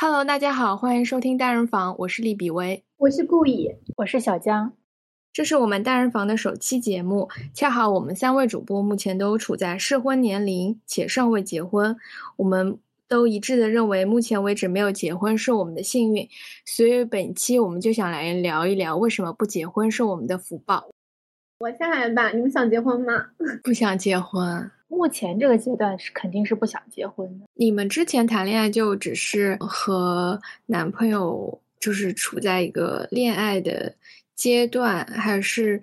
Hello，大家好，欢迎收听单人房，我是利比薇，我是顾以，我是小江。这是我们单人房的首期节目，恰好我们三位主播目前都处在适婚年龄且尚未结婚，我们都一致的认为，目前为止没有结婚是我们的幸运，所以本期我们就想来聊一聊为什么不结婚是我们的福报。我先来吧，你们想结婚吗？不想结婚。目前这个阶段是肯定是不想结婚的。你们之前谈恋爱就只是和男朋友就是处在一个恋爱的阶段，还是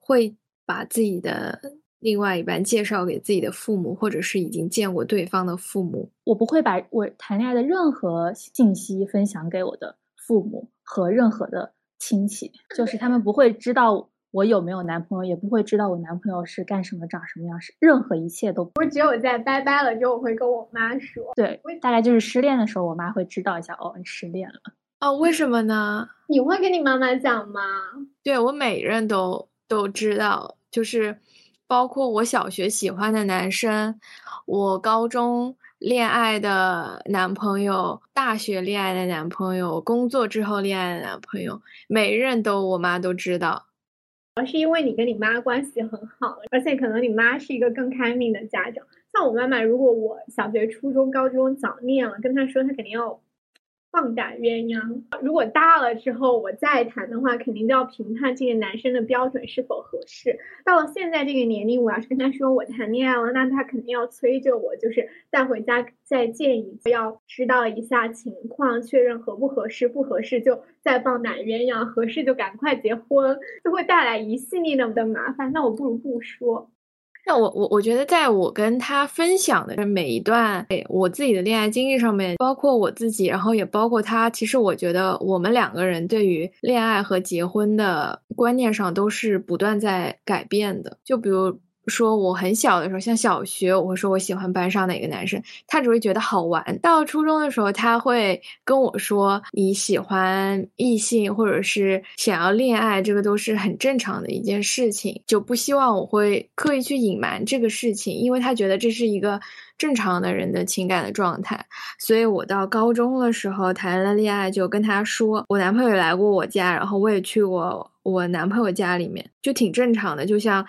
会把自己的另外一半介绍给自己的父母，或者是已经见过对方的父母？我不会把我谈恋爱的任何信息分享给我的父母和任何的亲戚，就是他们不会知道。我有没有男朋友，也不会知道我男朋友是干什么、长什么样，是任何一切都不。我只有在拜拜了之后，我会跟我妈说。对，大概就是失恋的时候，我妈会知道一下，哦，你失恋了。哦，为什么呢？你会跟你妈妈讲吗？对我每任都都知道，就是包括我小学喜欢的男生，我高中恋爱的男朋友，大学恋爱的男朋友，工作之后恋爱的男朋友，每任都我妈都知道。是因为你跟你妈关系很好，而且可能你妈是一个更开明的家长。像我妈妈，如果我小学、初中、高中早恋了，跟她说，她肯定要。放胆鸳鸯。如果大了之后我再谈的话，肯定都要评判这个男生的标准是否合适。到了现在这个年龄，我要是跟他说我谈恋爱了，那他肯定要催着我，就是带回家再见一次，要知道一下情况，确认合不合适，不合适就再放胆鸳鸯，合适就赶快结婚，就会带来一系列的的麻烦。那我不如不说。那我我我觉得，在我跟他分享的每一段我自己的恋爱经历上面，包括我自己，然后也包括他，其实我觉得我们两个人对于恋爱和结婚的观念上都是不断在改变的。就比如。说我很小的时候，像小学，我会说我喜欢班上哪个男生，他只会觉得好玩。到初中的时候，他会跟我说你喜欢异性或者是想要恋爱，这个都是很正常的一件事情，就不希望我会刻意去隐瞒这个事情，因为他觉得这是一个正常的人的情感的状态。所以我到高中的时候谈了恋爱，就跟他说我男朋友来过我家，然后我也去过我男朋友家里面，就挺正常的，就像。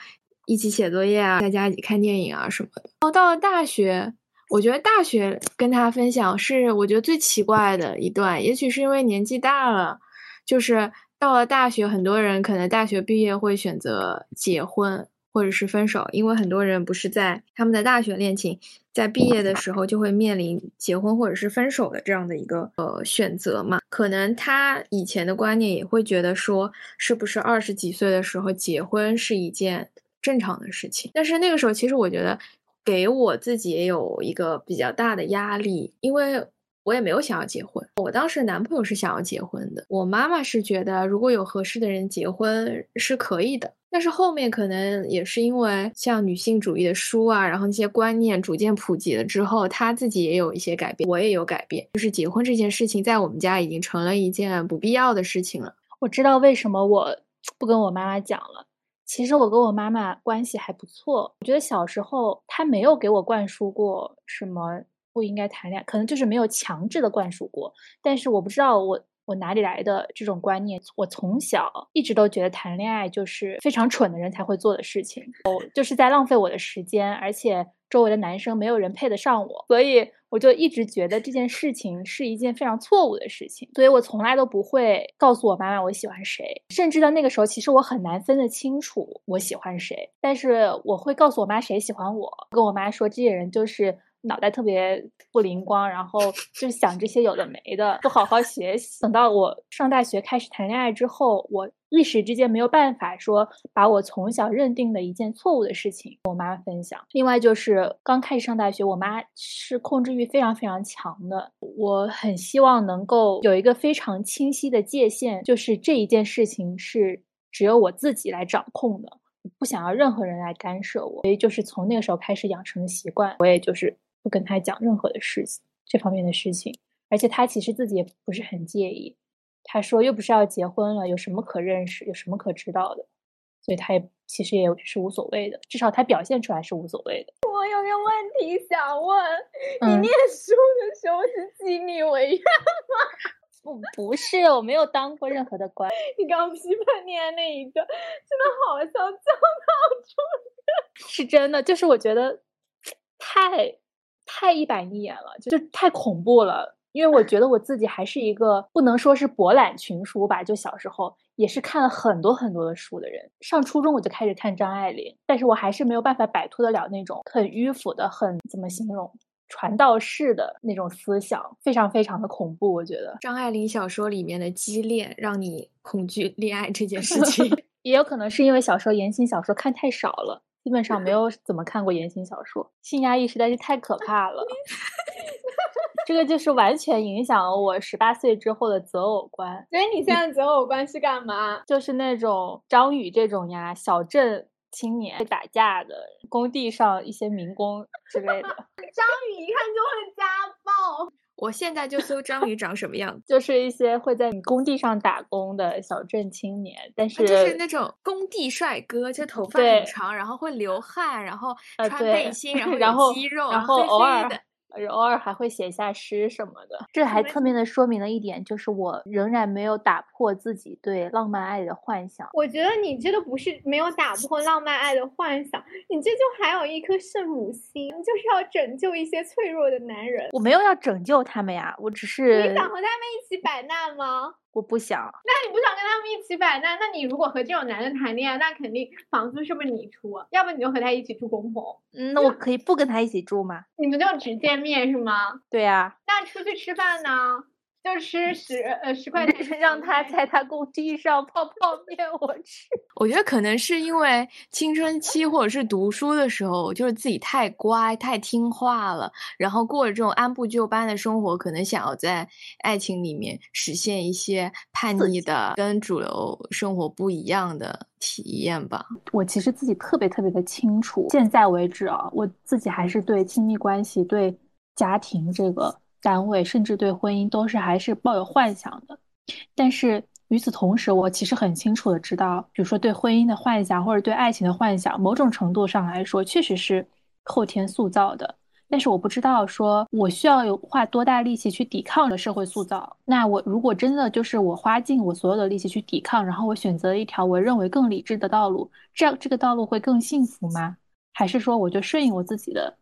一起写作业啊，在家一起看电影啊什么的。然后到了大学，我觉得大学跟他分享是我觉得最奇怪的一段。也许是因为年纪大了，就是到了大学，很多人可能大学毕业会选择结婚或者是分手，因为很多人不是在他们的大学恋情在毕业的时候就会面临结婚或者是分手的这样的一个呃选择嘛。可能他以前的观念也会觉得说，是不是二十几岁的时候结婚是一件。正常的事情，但是那个时候其实我觉得给我自己也有一个比较大的压力，因为我也没有想要结婚。我当时男朋友是想要结婚的，我妈妈是觉得如果有合适的人结婚是可以的。但是后面可能也是因为像女性主义的书啊，然后那些观念逐渐普及了之后，她自己也有一些改变，我也有改变。就是结婚这件事情在我们家已经成了一件不必要的事情了。我知道为什么我不跟我妈妈讲了。其实我跟我妈妈关系还不错，我觉得小时候她没有给我灌输过什么不应该谈恋爱，可能就是没有强制的灌输过。但是我不知道我我哪里来的这种观念，我从小一直都觉得谈恋爱就是非常蠢的人才会做的事情，我就是在浪费我的时间，而且周围的男生没有人配得上我，所以。我就一直觉得这件事情是一件非常错误的事情，所以我从来都不会告诉我妈妈我喜欢谁，甚至到那个时候，其实我很难分得清楚我喜欢谁。但是我会告诉我妈谁喜欢我，跟我妈说这些人就是脑袋特别不灵光，然后就是想这些有的没的，不好好学习。等到我上大学开始谈恋爱之后，我。一时之间没有办法说把我从小认定的一件错误的事情跟我妈分享。另外就是刚开始上大学，我妈是控制欲非常非常强的。我很希望能够有一个非常清晰的界限，就是这一件事情是只有我自己来掌控的，不想要任何人来干涉我。所以就是从那个时候开始养成的习惯，我也就是不跟他讲任何的事情这方面的事情，而且他其实自己也不是很介意。他说：“又不是要结婚了，有什么可认识，有什么可知道的？所以他也其实也是无所谓的，至少他表现出来是无所谓的。我有个问题想问，你嗯念书的时候是尽力为愿吗？不不是，我没有当过任何的官。你刚刚批判念的那一段真的好像教导主是真的，就是我觉得太太一板一眼了，就就太恐怖了。因为我觉得我自己还是一个不能说是博览群书吧，就小时候也是看了很多很多的书的人。上初中我就开始看张爱玲，但是我还是没有办法摆脱得了那种很迂腐的、很怎么形容传道士的那种思想，非常非常的恐怖。我觉得张爱玲小说里面的畸恋，让你恐惧恋爱这件事情。也有可能是因为小时候言情小说看太少了，基本上没有怎么看过言情小说，性压抑实在是太可怕了。这个就是完全影响了我十八岁之后的择偶观，所以你现在择偶观是干嘛？就是那种张宇这种呀，小镇青年会打架的，工地上一些民工之类的，张宇一看就会家暴。我现在就 搜章鱼长什么样子，就是一些会在工地上打工的小镇青年，但是啊就是那种工地帅哥，就头发很长，然后会流汗，然后穿背心，然后 然后有肌肉，然后偶尔的。呃偶尔还会写一下诗什么的。这还侧面的说明了一点，就是我仍然没有打破自己对浪漫爱的幻想。我觉得你这个不是没有打破浪漫爱的幻想，你这就还有一颗圣母心，就是要拯救一些脆弱的男人。我没有要拯救他们呀，我只是你想和他们一起摆烂吗？我不想。那你不想跟他们一起摆烂，那你如果和这种男人谈恋爱，那肯定房租是不是你出啊？要不你就和他一起住公棚，嗯，那我可以不跟他一起住吗？你们就只见面是吗？对呀、那出去吃饭呢？就吃十呃十块钱，让他在他工地上泡泡面，我吃。我觉得可能是因为青春期或者是读书的时候，就是自己太乖、太听话了，然后过着这种按部就班的生活，可能想要在爱情里面实现一些叛逆的、跟主流生活不一样的体验吧。我其实自己特别特别的清楚，现在为止啊，我自己还是对亲密关系、对家庭这个单位，甚至对婚姻，都是还是抱有幻想的。但是与此同时，我其实很清楚的知道，比如说对婚姻的幻想或者对爱情的幻想，某种程度上来说，确实是后天塑造的。但是我不知道说我需要有花多大力气去抵抗的社会塑造。那我如果真的就是我花尽我所有的力气去抵抗，然后我选择了一条我认为更理智的道路，这样这个道路会更幸福吗？还是说我就顺应我自己的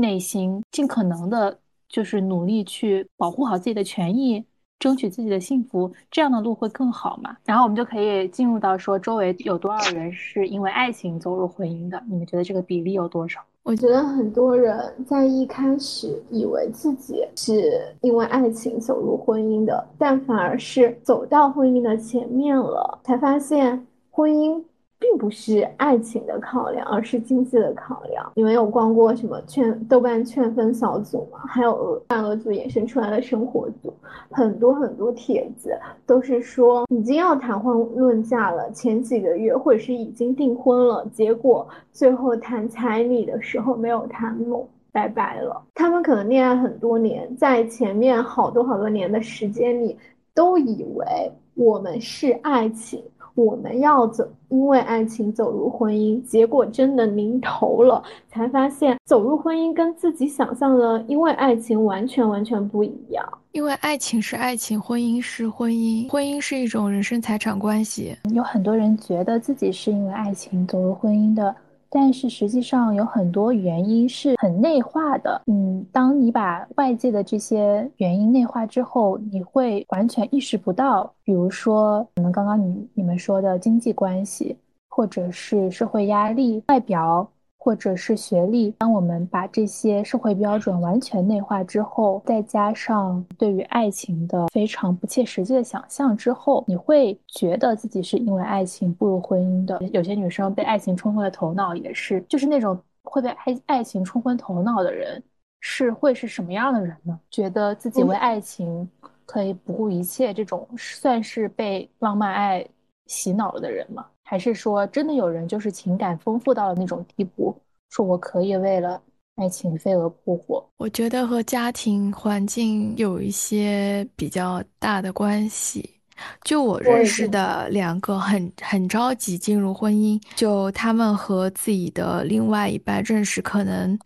内心，尽可能的就是努力去保护好自己的权益，争取自己的幸福，这样的路会更好嘛？然后我们就可以进入到说周围有多少人是因为爱情走入婚姻的？你们觉得这个比例有多少？我觉得很多人在一开始以为自己是因为爱情走入婚姻的，但反而是走到婚姻的前面了，才发现婚姻并不是爱情的考量，而是经济的考量。你们有逛过什么劝豆瓣劝分小组吗？还有鹅饭鹅组衍生出来的生活组，很多很多帖子都是说已经要谈婚论嫁了，前几个月或者是已经订婚了，结果最后谈彩礼的时候没有谈拢，拜拜了。他们可能恋爱很多年，在前面好多好多年的时间里，都以为我们是爱情。我们要走，因为爱情走入婚姻，结果真的临头了，才发现走入婚姻跟自己想象的因为爱情完全完全不一样。因为爱情是爱情，婚姻是婚姻，婚姻是一种人身财产关系。有很多人觉得自己是因为爱情走入婚姻的，但是实际上有很多原因是很内化的。嗯，当你把外界的这些原因内化之后，你会完全意识不到，比如说可能刚刚你你们说的经济关系，或者是社会压力、外表。或者是学历，当我们把这些社会标准完全内化之后，再加上对于爱情的非常不切实际的想象之后，你会觉得自己是因为爱情步入婚姻的。有些女生被爱情冲昏了头脑，也是，就是那种会被爱爱情冲昏头脑的人，是会是什么样的人呢？觉得自己为爱情可以不顾一切，这种算是被浪漫爱洗脑了的人吗？还是说，真的有人就是情感丰富到了那种地步，说我可以为了爱情飞蛾扑火？我觉得和家庭环境有一些比较大的关系。就我认识的两个很很着急进入婚姻，就他们和自己的另外一半认识，可能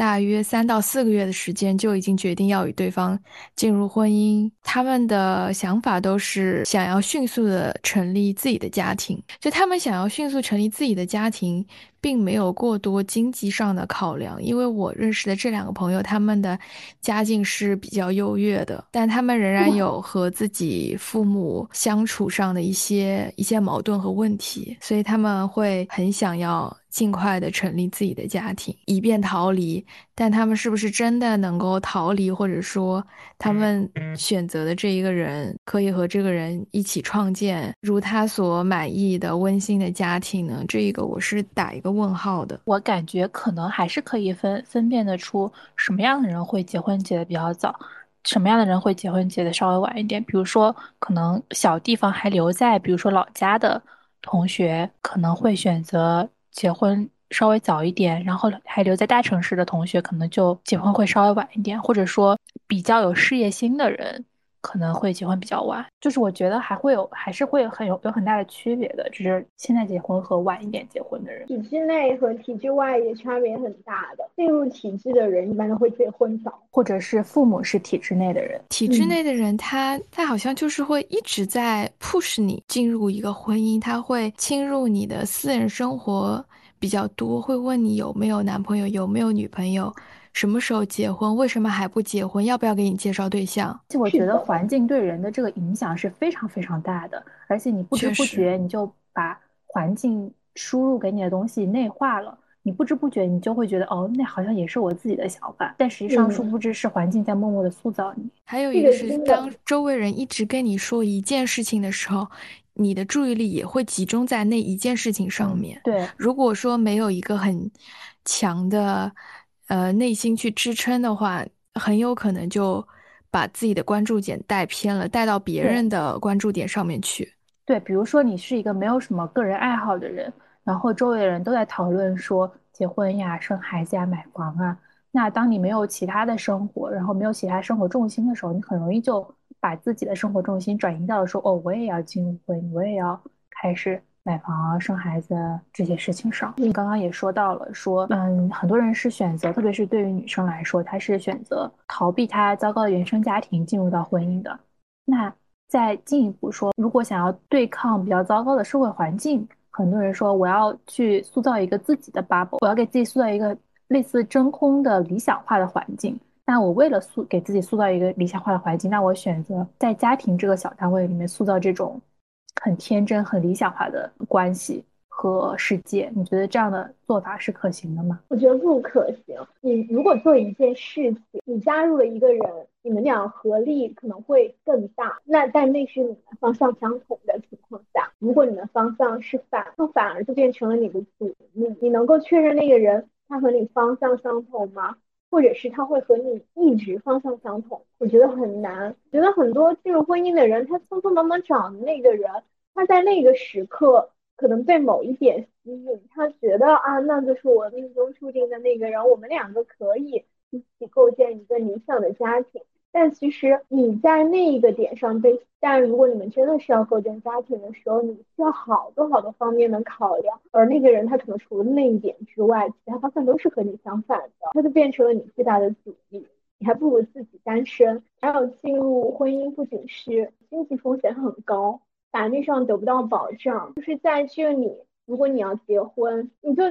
大约三到四个月的时间就已经决定要与对方进入婚姻。他们的想法都是想要迅速的成立自己的家庭，就他们想要迅速成立自己的家庭。并没有过多经济上的考量，因为我认识的这两个朋友，他们的家境是比较优越的，但他们仍然有和自己父母相处上的一些一些矛盾和问题，所以他们会很想要。尽快的成立自己的家庭，以便逃离。但他们是不是真的能够逃离，或者说他们选择的这一个人可以和这个人一起创建如他所满意的温馨的家庭呢？这一个我是打一个问号的。我感觉可能还是可以分分辨得出什么样的人会结婚结的比较早，什么样的人会结婚结的稍微晚一点。比如说，可能小地方还留在，比如说老家的同学可能会选择。结婚稍微早一点，然后还留在大城市的同学，可能就结婚会稍微晚一点，或者说比较有事业心的人。可能会结婚比较晚，就是我觉得还会有，还是会很有有很大的区别的，就是现在结婚和晚一点结婚的人，体制内和体制外也差别很大的。进入体制的人一般都会结婚早，或者是父母是体制内的人，体制内的人他他好像就是会一直在 push 你进入一个婚姻，他会侵入你的私人生活比较多，会问你有没有男朋友，有没有女朋友。什么时候结婚？为什么还不结婚？要不要给你介绍对象？就我觉得环境对人的这个影响是非常非常大的，而且你不知不觉你就把环境输入给你的东西内化了，你不知不觉你就会觉得哦，那好像也是我自己的想法，但实际上殊不知是环境在默默的塑造你。还有一个是，当周围人一直跟你说一件事情的时候，你的注意力也会集中在那一件事情上面。对，如果说没有一个很强的。呃，内心去支撑的话，很有可能就把自己的关注点带偏了，带到别人的关注点上面去。对，比如说你是一个没有什么个人爱好的人，然后周围的人都在讨论说结婚呀、生孩子呀、买房啊，那当你没有其他的生活，然后没有其他生活重心的时候，你很容易就把自己的生活重心转移到了说，哦，我也要进入婚姻，我也要开始。买房、生孩子这些事情上，你刚刚也说到了，说嗯，很多人是选择，特别是对于女生来说，她是选择逃避她糟糕的原生家庭，进入到婚姻的。那再进一步说，如果想要对抗比较糟糕的社会环境，很多人说我要去塑造一个自己的 bubble，我要给自己塑造一个类似真空的理想化的环境。那我为了塑给自己塑造一个理想化的环境，那我选择在家庭这个小单位里面塑造这种。很天真、很理想化的关系和世界，你觉得这样的做法是可行的吗？我觉得不可行。你如果做一件事情，你加入了一个人，你们俩合力可能会更大。那在那是你们方向相同的情况下，如果你们方向是反，那反而就变成了你的阻力。你能够确认那个人他和你方向相同吗？或者是他会和你一直方向相同，我觉得很难。觉得很多进入婚姻的人，他匆匆忙忙找的那个人，他在那个时刻可能被某一点吸引，他觉得啊，那就是我命中注定的那个人，我们两个可以一起构建一个理想的家庭。但其实你在那一个点上被，但如果你们真的是要构建家庭的时候，你需要好多好多方面的考量，而那个人他可能除了那一点之外，其他方向都是和你相反的，他就变成了你最大的阻力。你还不如自己单身。还有进入婚姻不仅是经济风险很高，法律上得不到保障，就是在这里，如果你要结婚，你就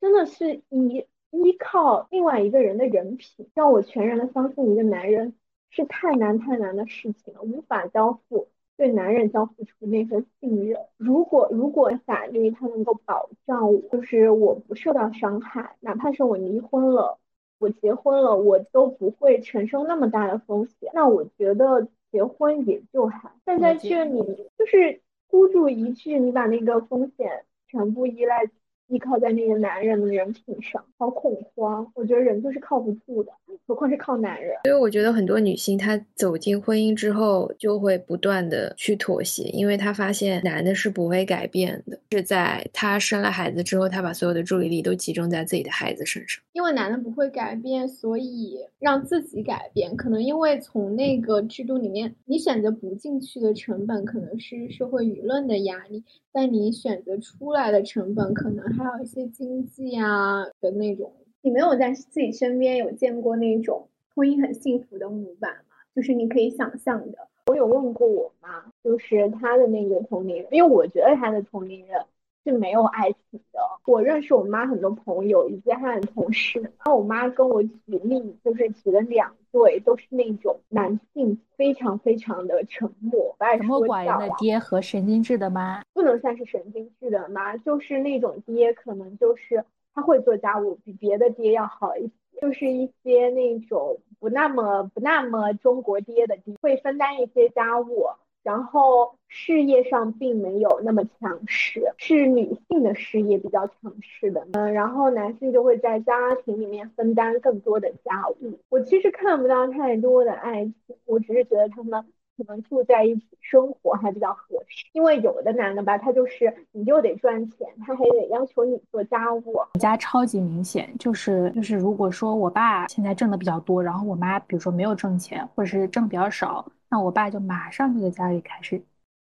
真的是依依靠另外一个人的人品，让我全然的相信一个男人。是太难太难的事情了，无法交付对男人交付出那份信任。如果如果法律它能够保障我，就是我不受到伤害，哪怕是我离婚了，我结婚了，我都不会承受那么大的风险。那我觉得结婚也就还。但在这里就是孤注一掷，你把那个风险全部依赖依靠在那个男人的人品上，好恐慌。我觉得人就是靠不住的，何况是靠男人。所以我觉得很多女性她走进婚姻之后，就会不断的去妥协，因为她发现男的是不会改变的。是在她生了孩子之后，她把所有的注意力都集中在自己的孩子身上。因为男的不会改变，所以让自己改变。可能因为从那个制度里面，你选择不进去的成本可能是社会舆论的压力。但你选择出来的成本，可能还有一些经济啊的那种。你没有在自己身边有见过那种婚姻很幸福的模板吗？就是你可以想象的。我有问过我妈，就是她的那个同龄人，因为我觉得她的同龄人。是没有爱情的。我认识我妈很多朋友以及她的同事，然后我妈跟我举例，就是举了两对，都是那种男性非常非常的沉默、沉默寡言的爹和神经质的妈，不能算是神经质的妈，就是那种爹，可能就是他会做家务，比别的爹要好一些，就是一些那种不那么不那么中国爹的爹，会分担一些家务。然后事业上并没有那么强势，是女性的事业比较强势的，嗯，然后男性就会在家庭里面分担更多的家务。我其实看不到太多的爱情，我只是觉得他们可能住在一起生活还比较合适。因为有的男的吧，他就是你就得赚钱，他还得要求你做家务。我家超级明显，就是就是如果说我爸现在挣的比较多，然后我妈比如说没有挣钱，或者是挣比较少。那我爸就马上就在家里开始，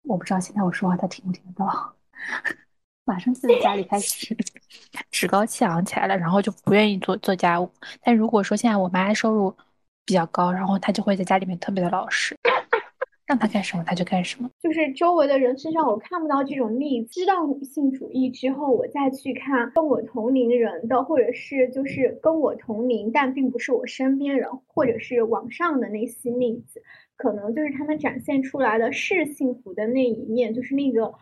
我不知道现在我说话他听不听得到，马上就在家里开始趾高气昂起来了，然后就不愿意做做家务。但如果说现在我妈收入比较高，然后她就会在家里面特别的老实，让他干什么他就干什么。就是周围的人身上我看不到这种例子。知道女性主义之后，我再去看跟我同龄人的，或者是就是跟我同龄但并不是我身边人，或者是网上的那些例子。可能就是他们展现出来的是幸福的那一面，就是那个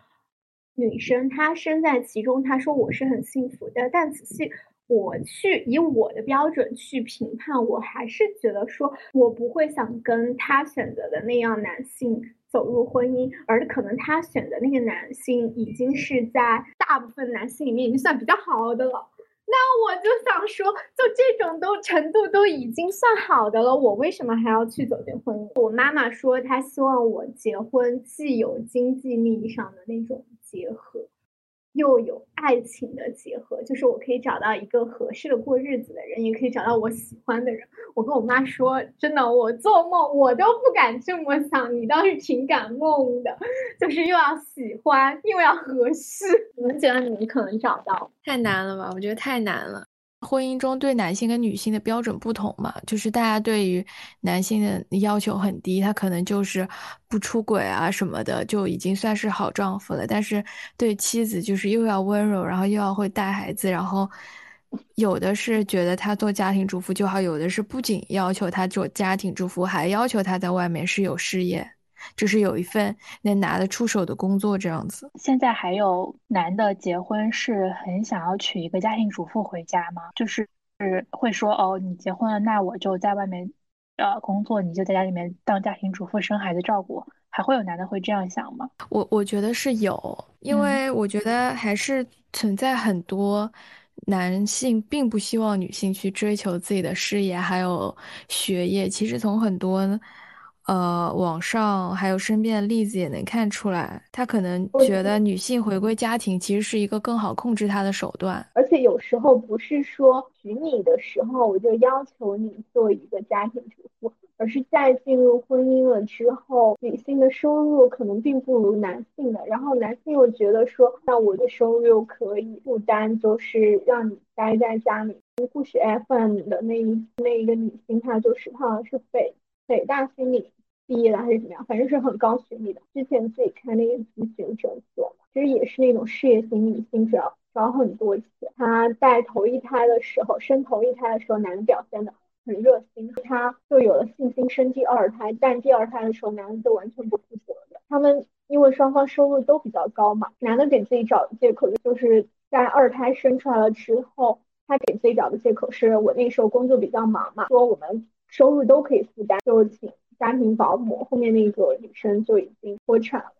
女生她身在其中，她说我是很幸福的。但仔细我去以我的标准去评判，我还是觉得说我不会想跟他选择的那样男性走入婚姻，而可能他选的那个男性已经是在大部分男性里面已经算比较好的了。那我就想说，就这种都程度都已经算好的了，我为什么还要去走进婚姻？我妈妈说，她希望我结婚既有经济利益上的那种结合。又有爱情的结合，就是我可以找到一个合适的过日子的人，也可以找到我喜欢的人。我跟我妈说，真的，我做梦我都不敢这么想，你倒是挺敢梦的，就是又要喜欢又要合适。你们觉得你们可能找到？太难了吧？我觉得太难了。婚姻中对男性跟女性的标准不同嘛，就是大家对于男性的要求很低，他可能就是不出轨啊什么的，就已经算是好丈夫了。但是对妻子就是又要温柔，然后又要会带孩子，然后有的是觉得他做家庭主妇就好，有的是不仅要求他做家庭主妇，还要求他在外面是有事业。就是有一份能拿得出手的工作这样子。现在还有男的结婚是很想要娶一个家庭主妇回家吗？就是是会说哦，你结婚了，那我就在外面呃工作，你就在家里面当家庭主妇生孩子照顾。还会有男的会这样想吗？我我觉得是有，因为我觉得还是存在很多男性并不希望女性去追求自己的事业还有学业。其实从很多。呃，网上还有身边的例子也能看出来，他可能觉得女性回归家庭其实是一个更好控制她的手段。而且有时候不是说娶你的时候我就要求你做一个家庭主妇，而是在进入婚姻了之后，女性的收入可能并不如男性的，然后男性又觉得说，那我的收入又可以负担，就是让你待在家里。故事 FM 的那一那一个女性，她就是她好像是北。北大心理毕业的还是怎么样？反正是很高学历的。之前自己开那个咨询诊所嘛，其实也是那种事业型女性，主要找很多钱。她带头一胎的时候，生头一胎的时候，男的表现的很热心，她就有了信心生第二胎。但第二胎的时候，男的就完全不负责的。他们因为双方收入都比较高嘛，男的给自己找的借口就是在二胎生出来了之后，他给自己找的借口是我那时候工作比较忙嘛，说我们。收入都可以负担，就请家庭保姆。后面那个女生就已经脱产了。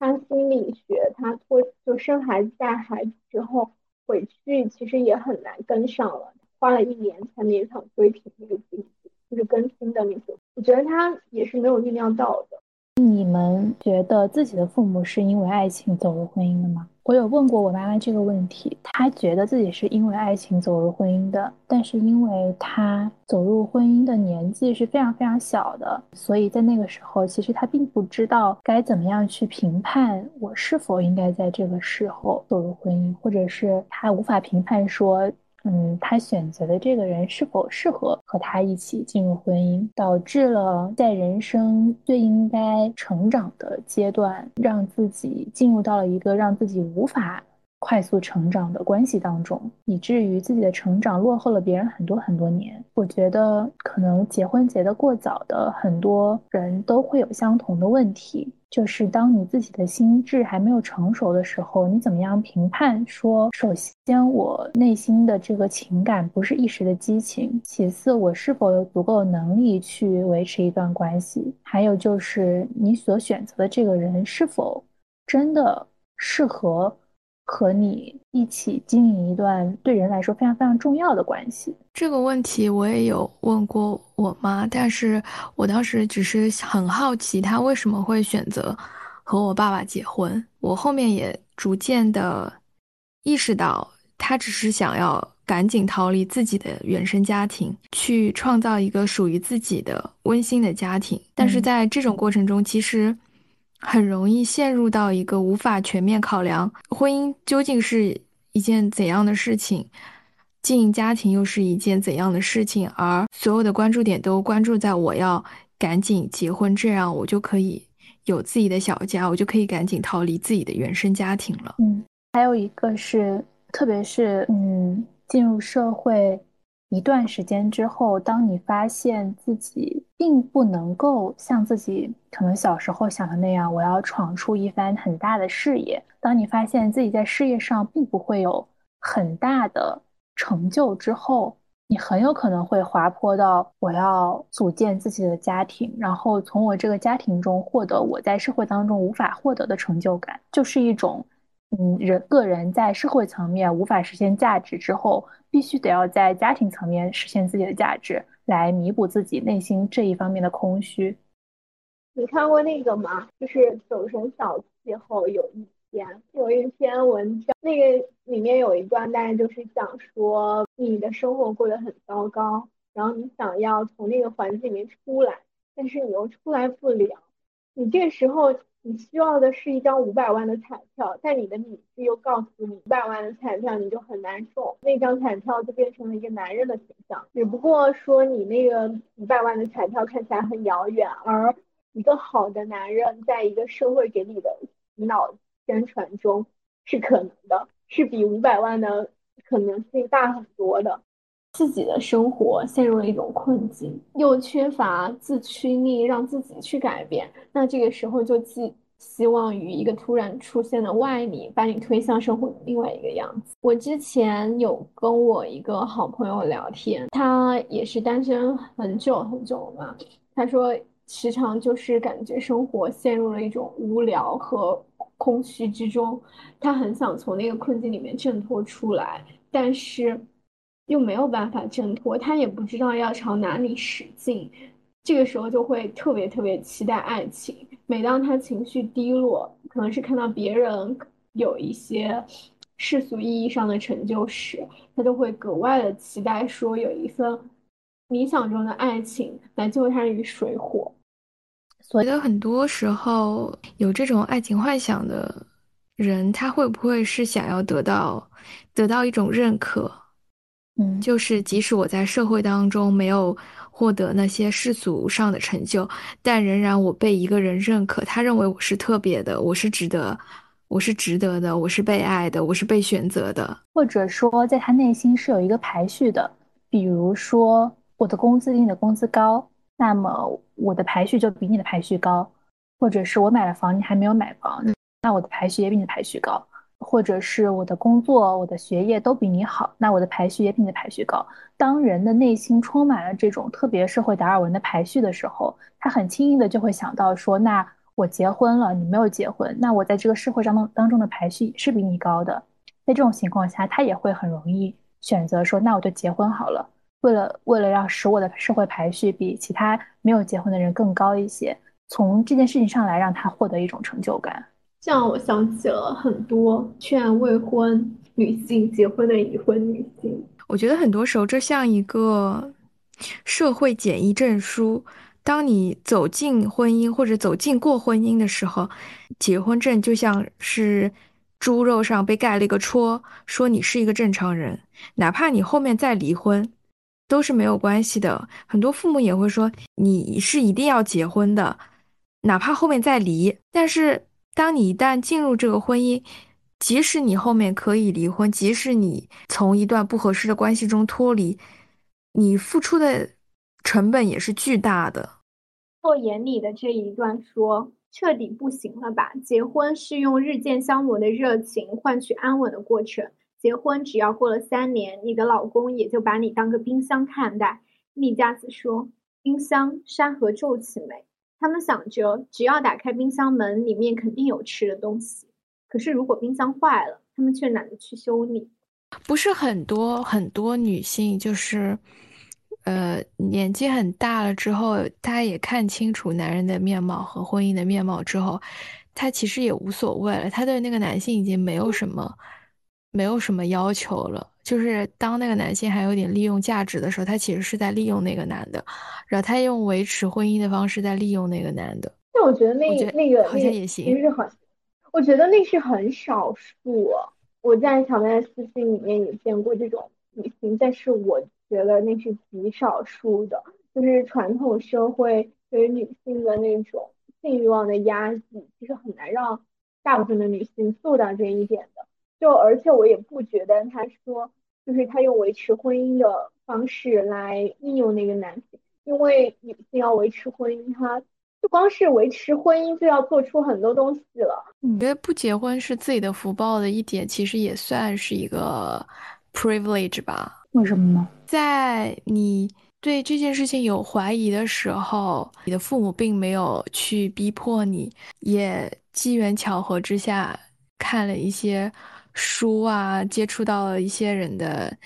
她心理学，她脱就生孩子带孩子之后，回去其实也很难跟上了，花了一年才勉强追平那个进度，就是更新的那种，我觉得她也是没有预料到的。你们觉得自己的父母是因为爱情走入婚姻的吗？我有问过我妈妈这个问题，她觉得自己是因为爱情走入婚姻的，但是因为她走入婚姻的年纪是非常非常小的，所以在那个时候，其实她并不知道该怎么样去评判我是否应该在这个时候走入婚姻，或者是她无法评判说。嗯，他选择的这个人是否适合和他一起进入婚姻，导致了在人生最应该成长的阶段，让自己进入到了一个让自己无法快速成长的关系当中，以至于自己的成长落后了别人很多很多年。我觉得可能结婚结得过早的很多人都会有相同的问题。就是当你自己的心智还没有成熟的时候，你怎么样评判？说，首先我内心的这个情感不是一时的激情，其次我是否有足够能力去维持一段关系？还有就是你所选择的这个人是否真的适合？和你一起经营一段对人来说非常非常重要的关系，这个问题我也有问过我妈，但是我当时只是很好奇她为什么会选择和我爸爸结婚。我后面也逐渐的意识到，她只是想要赶紧逃离自己的原生家庭，去创造一个属于自己的温馨的家庭。但是在这种过程中，其实。很容易陷入到一个无法全面考量婚姻究竟是一件怎样的事情，经营家庭又是一件怎样的事情，而所有的关注点都关注在我要赶紧结婚，这样我就可以有自己的小家，我就可以赶紧逃离自己的原生家庭了。嗯，还有一个是，特别是嗯，进入社会。一段时间之后，当你发现自己并不能够像自己可能小时候想的那样，我要闯出一番很大的事业。当你发现自己在事业上并不会有很大的成就之后，你很有可能会滑坡到我要组建自己的家庭，然后从我这个家庭中获得我在社会当中无法获得的成就感，就是一种。嗯，人个人在社会层面无法实现价值之后，必须得要在家庭层面实现自己的价值，来弥补自己内心这一方面的空虚。你看过那个吗？就是《走神小气候》有一篇有一篇文章，那个里面有一段，大概就是讲说你的生活过得很糟糕，然后你想要从那个环境里面出来，但是你又出来不了，你这时候。你需要的是一张五百万的彩票，但你的理智又告诉你，五百万的彩票你就很难中，那张彩票就变成了一个男人的形象。只不过说你那个五百万的彩票看起来很遥远，而一个好的男人在一个社会给你的洗脑宣传中是可能的，是比五百万的可能性大很多的。自己的生活陷入了一种困境，又缺乏自驱力，让自己去改变。那这个时候就寄希望于一个突然出现的外力，把你推向生活的另外一个样子。我之前有跟我一个好朋友聊天，他也是单身很久很久了嘛。他说，时常就是感觉生活陷入了一种无聊和空虚之中，他很想从那个困境里面挣脱出来，但是。又没有办法挣脱，他也不知道要朝哪里使劲，这个时候就会特别特别期待爱情。每当他情绪低落，可能是看到别人有一些世俗意义上的成就时，他就会格外的期待，说有一份理想中的爱情来救他于水火。所以，很多时候有这种爱情幻想的人，他会不会是想要得到得到一种认可？嗯，就是即使我在社会当中没有获得那些世俗上的成就，但仍然我被一个人认可，他认为我是特别的，我是值得，我是值得的，我是被爱的，我是被选择的。或者说，在他内心是有一个排序的，比如说我的工资比你的工资高，那么我的排序就比你的排序高；或者是我买了房，你还没有买房，那我的排序也比你的排序高。或者是我的工作、我的学业都比你好，那我的排序也比你的排序高。当人的内心充满了这种特别社会达尔文的排序的时候，他很轻易的就会想到说：那我结婚了，你没有结婚，那我在这个社会当中当中的排序是比你高的。在这种情况下，他也会很容易选择说，那我就结婚好了。为了为了让使我的社会排序比其他没有结婚的人更高一些，从这件事情上来让他获得一种成就感。这样我想起了很多劝未婚女性结婚的已婚女性。我觉得很多时候这像一个社会检疫证书。当你走进婚姻或者走进过婚姻的时候，结婚证就像是猪肉上被盖了一个戳，说你是一个正常人，哪怕你后面再离婚，都是没有关系的。很多父母也会说你是一定要结婚的，哪怕后面再离。但是当你一旦进入这个婚姻，即使你后面可以离婚，即使你从一段不合适的关系中脱离，你付出的。成本也是巨大的。莫言里的这一段说：“彻底不行了吧？结婚是用日渐消磨的热情换取安稳的过程。结婚只要过了三年，你的老公也就把你当个冰箱看待。”蜜家子说：“冰箱山河皱起眉，他们想着只要打开冰箱门，里面肯定有吃的东西。可是如果冰箱坏了，他们却懒得去修理。不是很多很多女性就是。”呃，年纪很大了之后，她也看清楚男人的面貌和婚姻的面貌之后，她其实也无所谓了。她对那个男性已经没有什么，没有什么要求了。就是当那个男性还有点利用价值的时候，他其实是在利用那个男的，然后他用维持婚姻的方式在利用那个男的。但我觉得那那个好像也行，其实很，我觉得那是很少数。我在小妹的私信里面也见过这种女性，但是我。觉得那是极少数的，就是传统社会对于女性的那种性欲望的压抑，其实很难让大部分的女性做到这一点的。就而且我也不觉得他说，就是他用维持婚姻的方式来利用那个男性，因为女性要维持婚姻，她就光是维持婚姻就要做出很多东西了。你觉得不结婚是自己的福报的一点，其实也算是一个 privilege 吧？为什么呢？在你对这件事情有怀疑的时候，你的父母并没有去逼迫你，也机缘巧合之下看了一些书啊，接触到了一些人的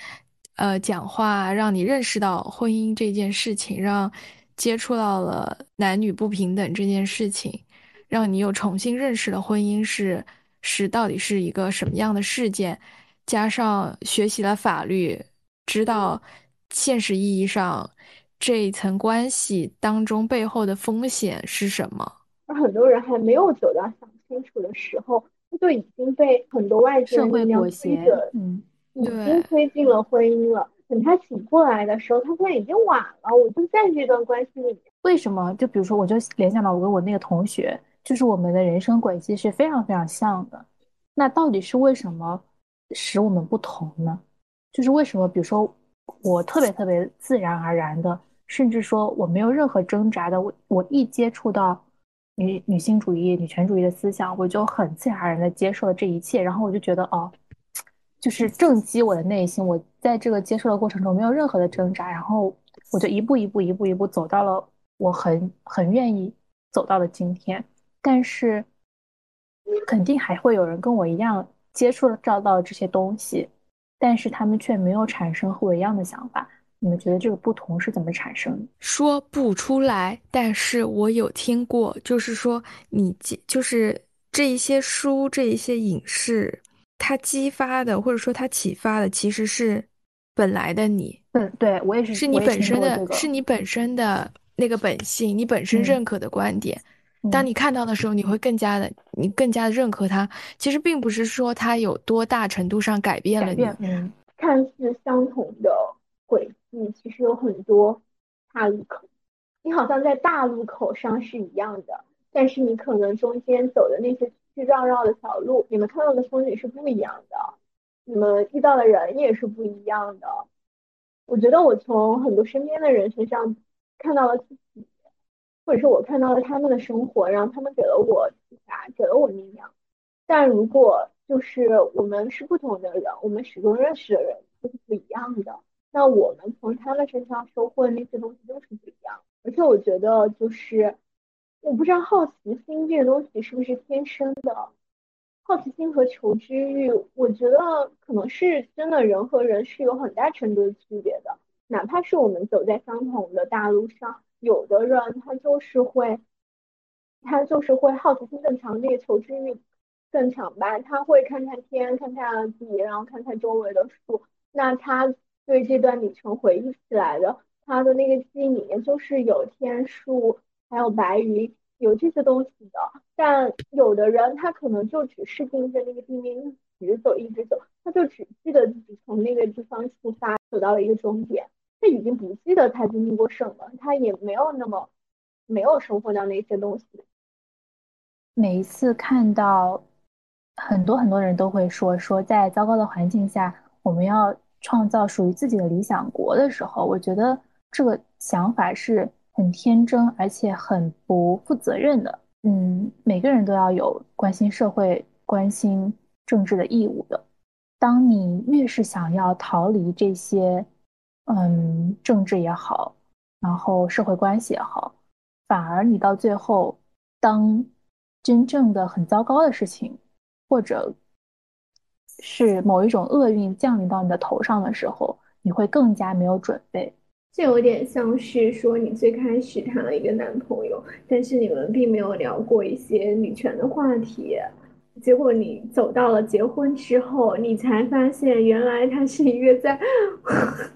呃讲话，让你认识到婚姻这件事情，让接触到了男女不平等这件事情，让你又重新认识了婚姻是是到底是一个什么样的事件，加上学习了法律。知道现实意义上这一层关系当中背后的风险是什么，而很多人还没有走到想清楚的时候，就已经被很多外界力量推着，嗯，已经推进了婚姻了。等他醒过来的时候，他发现已经晚了。我就在这段关系里面，为什么？就比如说，我就联想到我跟我那个同学，就是我们的人生轨迹是非常非常像的。那到底是为什么使我们不同呢？就是为什么，比如说我特别特别自然而然的，甚至说我没有任何挣扎的，我我一接触到女女性主义、女权主义的思想，我就很自然而然的接受了这一切，然后我就觉得哦，就是正击我的内心，我在这个接受的过程中没有任何的挣扎，然后我就一步一步一步一步走到了我很很愿意走到了今天，但是肯定还会有人跟我一样接触了、照到了这些东西。但是他们却没有产生和我一样的想法。你们觉得这个不同是怎么产生的？说不出来，但是我有听过，就是说你就是这一些书、这一些影视，它激发的或者说它启发的，其实是本来的你。嗯，对我也是，是你本身的，是你本身的那个本性，你本身认可的观点。当你看到的时候，你会更加的，你更加的认可它。其实并不是说它有多大程度上改变了你。嗯，看似相同的轨你，其实有很多岔路口。你好像在大路口上是一样的，但是你可能中间走的那些曲曲绕绕的小路，你们看到的风景是不一样的，你们遇到的人也是不一样的。我觉得我从很多身边的人身上看到了自己。或者是我看到了他们的生活，然后他们给了我启发，给了我力量。但如果就是我们是不同的人，我们始终认识的人都是不一样的，那我们从他们身上收获的那些东西都是不一样。而且我觉得就是，我不知道好奇心这个东西是不是天生的，好奇心和求知欲，我觉得可能是真的人和人是有很大程度的区别的。哪怕是我们走在相同的大路上，有的人他就是会，他就是会好奇心更强烈，求知欲更强吧。他会看看天，看看地，然后看看周围的树。那他对这段旅程回忆起来的，他的那个记忆里面就是有天树，还有白云，有这些东西的。但有的人他可能就只是盯着那个地面一直走，一直走，他就只记得自己从那个地方出发，走到了一个终点。他已经不记得他经历过什么，他也没有那么没有生活到那些东西。每一次看到很多很多人都会说说，在糟糕的环境下，我们要创造属于自己的理想国的时候，我觉得这个想法是很天真而且很不负责任的。嗯，每个人都要有关心社会、关心政治的义务的。当你越是想要逃离这些。嗯，政治也好，然后社会关系也好，反而你到最后，当真正的很糟糕的事情，或者是某一种厄运降临到你的头上的时候，你会更加没有准备。这有点像是说，你最开始谈了一个男朋友，但是你们并没有聊过一些女权的话题，结果你走到了结婚之后，你才发现原来他是一个在。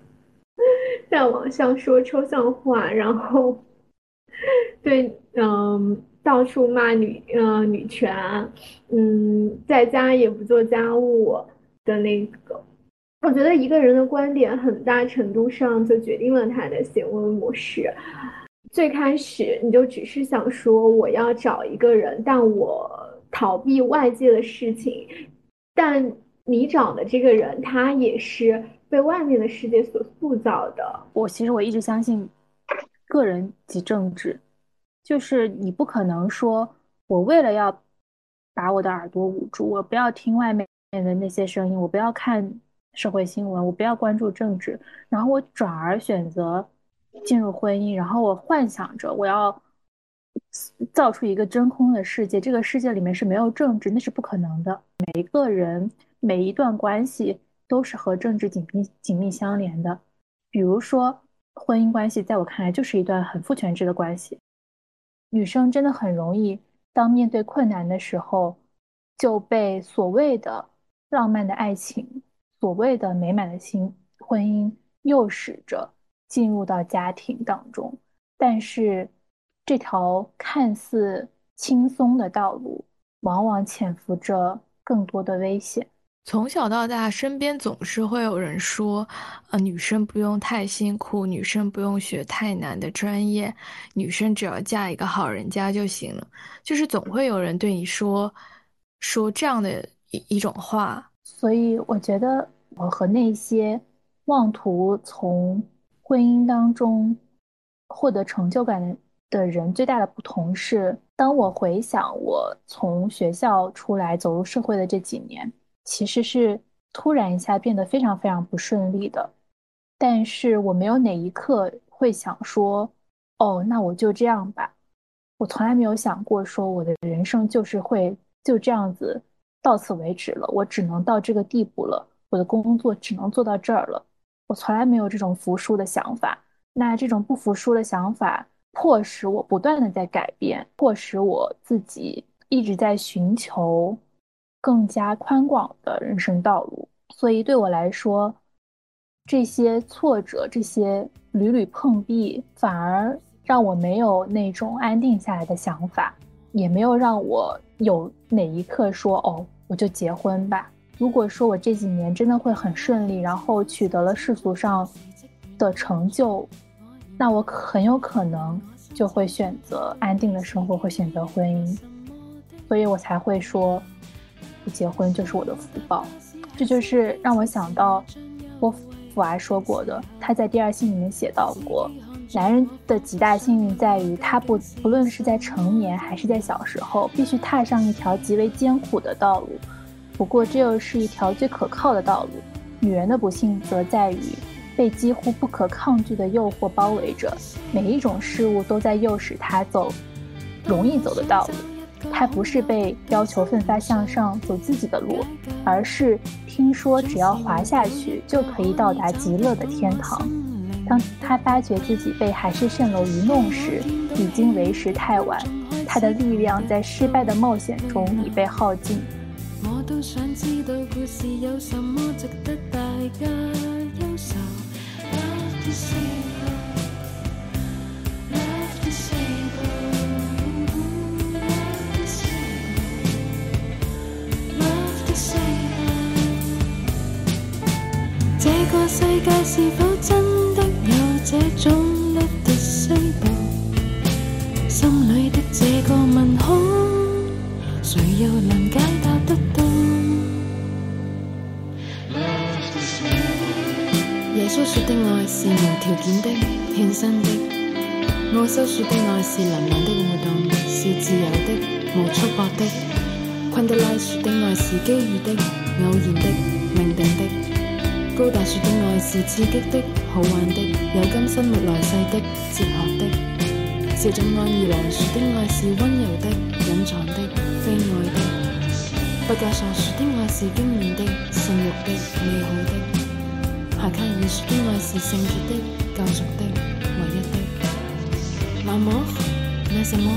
在网上说抽象话，然后对，嗯，到处骂女，呃，女权，嗯，在家也不做家务的那个，我觉得一个人的观点很大程度上就决定了他的行为模式。最开始你就只是想说我要找一个人，但我逃避外界的事情，但你找的这个人他也是。被外面的世界所塑造的，我其实我一直相信，个人即政治，就是你不可能说，我为了要把我的耳朵捂住，我不要听外面的那些声音，我不要看社会新闻，我不要关注政治，然后我转而选择进入婚姻，然后我幻想着我要造出一个真空的世界，这个世界里面是没有政治，那是不可能的。每一个人，每一段关系。都是和政治紧密紧密相连的，比如说婚姻关系，在我看来就是一段很父权制的关系。女生真的很容易，当面对困难的时候，就被所谓的浪漫的爱情、所谓的美满的新婚姻诱使着进入到家庭当中。但是，这条看似轻松的道路，往往潜伏着更多的危险。从小到大，身边总是会有人说：“呃，女生不用太辛苦，女生不用学太难的专业，女生只要嫁一个好人家就行了。”就是总会有人对你说说这样的一一种话。所以，我觉得我和那些妄图从婚姻当中获得成就感的的人最大的不同是，当我回想我从学校出来走入社会的这几年。其实是突然一下变得非常非常不顺利的，但是我没有哪一刻会想说，哦，那我就这样吧。我从来没有想过说我的人生就是会就这样子到此为止了，我只能到这个地步了，我的工作只能做到这儿了。我从来没有这种服输的想法。那这种不服输的想法，迫使我不断的在改变，迫使我自己一直在寻求。更加宽广的人生道路，所以对我来说，这些挫折、这些屡屡碰壁，反而让我没有那种安定下来的想法，也没有让我有哪一刻说：“哦，我就结婚吧。”如果说我这几年真的会很顺利，然后取得了世俗上的成就，那我很有可能就会选择安定的生活，会选择婚姻，所以我才会说。不结婚就是我的福报，这就是让我想到我父爱说过的。他在第二信里面写到过，男人的极大幸运在于他不不论是在成年还是在小时候，必须踏上一条极为艰苦的道路。不过这又是一条最可靠的道路。女人的不幸则在于被几乎不可抗拒的诱惑包围着，每一种事物都在诱使她走容易走的道路。他不是被要求奋发向上走自己的路，而是听说只要滑下去就可以到达极乐的天堂。当他发觉自己被海市蜃楼愚弄时，已经为时太晚。他的力量在失败的冒险中已被耗尽。我都想知道故事有什么值得大家忧愁。世界是否真的有这种 love the same？心里的这个问号，谁又能解答得到？耶稣说的爱是无条件的、献身的；我所说的爱是能量的互动，是自由的、无束缚的；昆德拉说的爱是机遇的、偶然的、命定的；高达说的爱是刺激的、好玩的、有今生没来世的、哲学的。照着爱而来说的爱是温柔的、隐藏的、非爱的；不加上说的爱是惊艳的、性欲的、美好的；海卡尔说的爱是圣洁的、救赎的、唯一的。那么，那什么？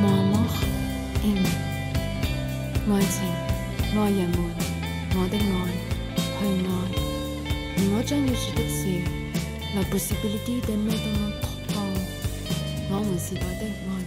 么么？因爱情，爱人们，我的，爱。而我将要说的是，来 possibility de m 我们时代的。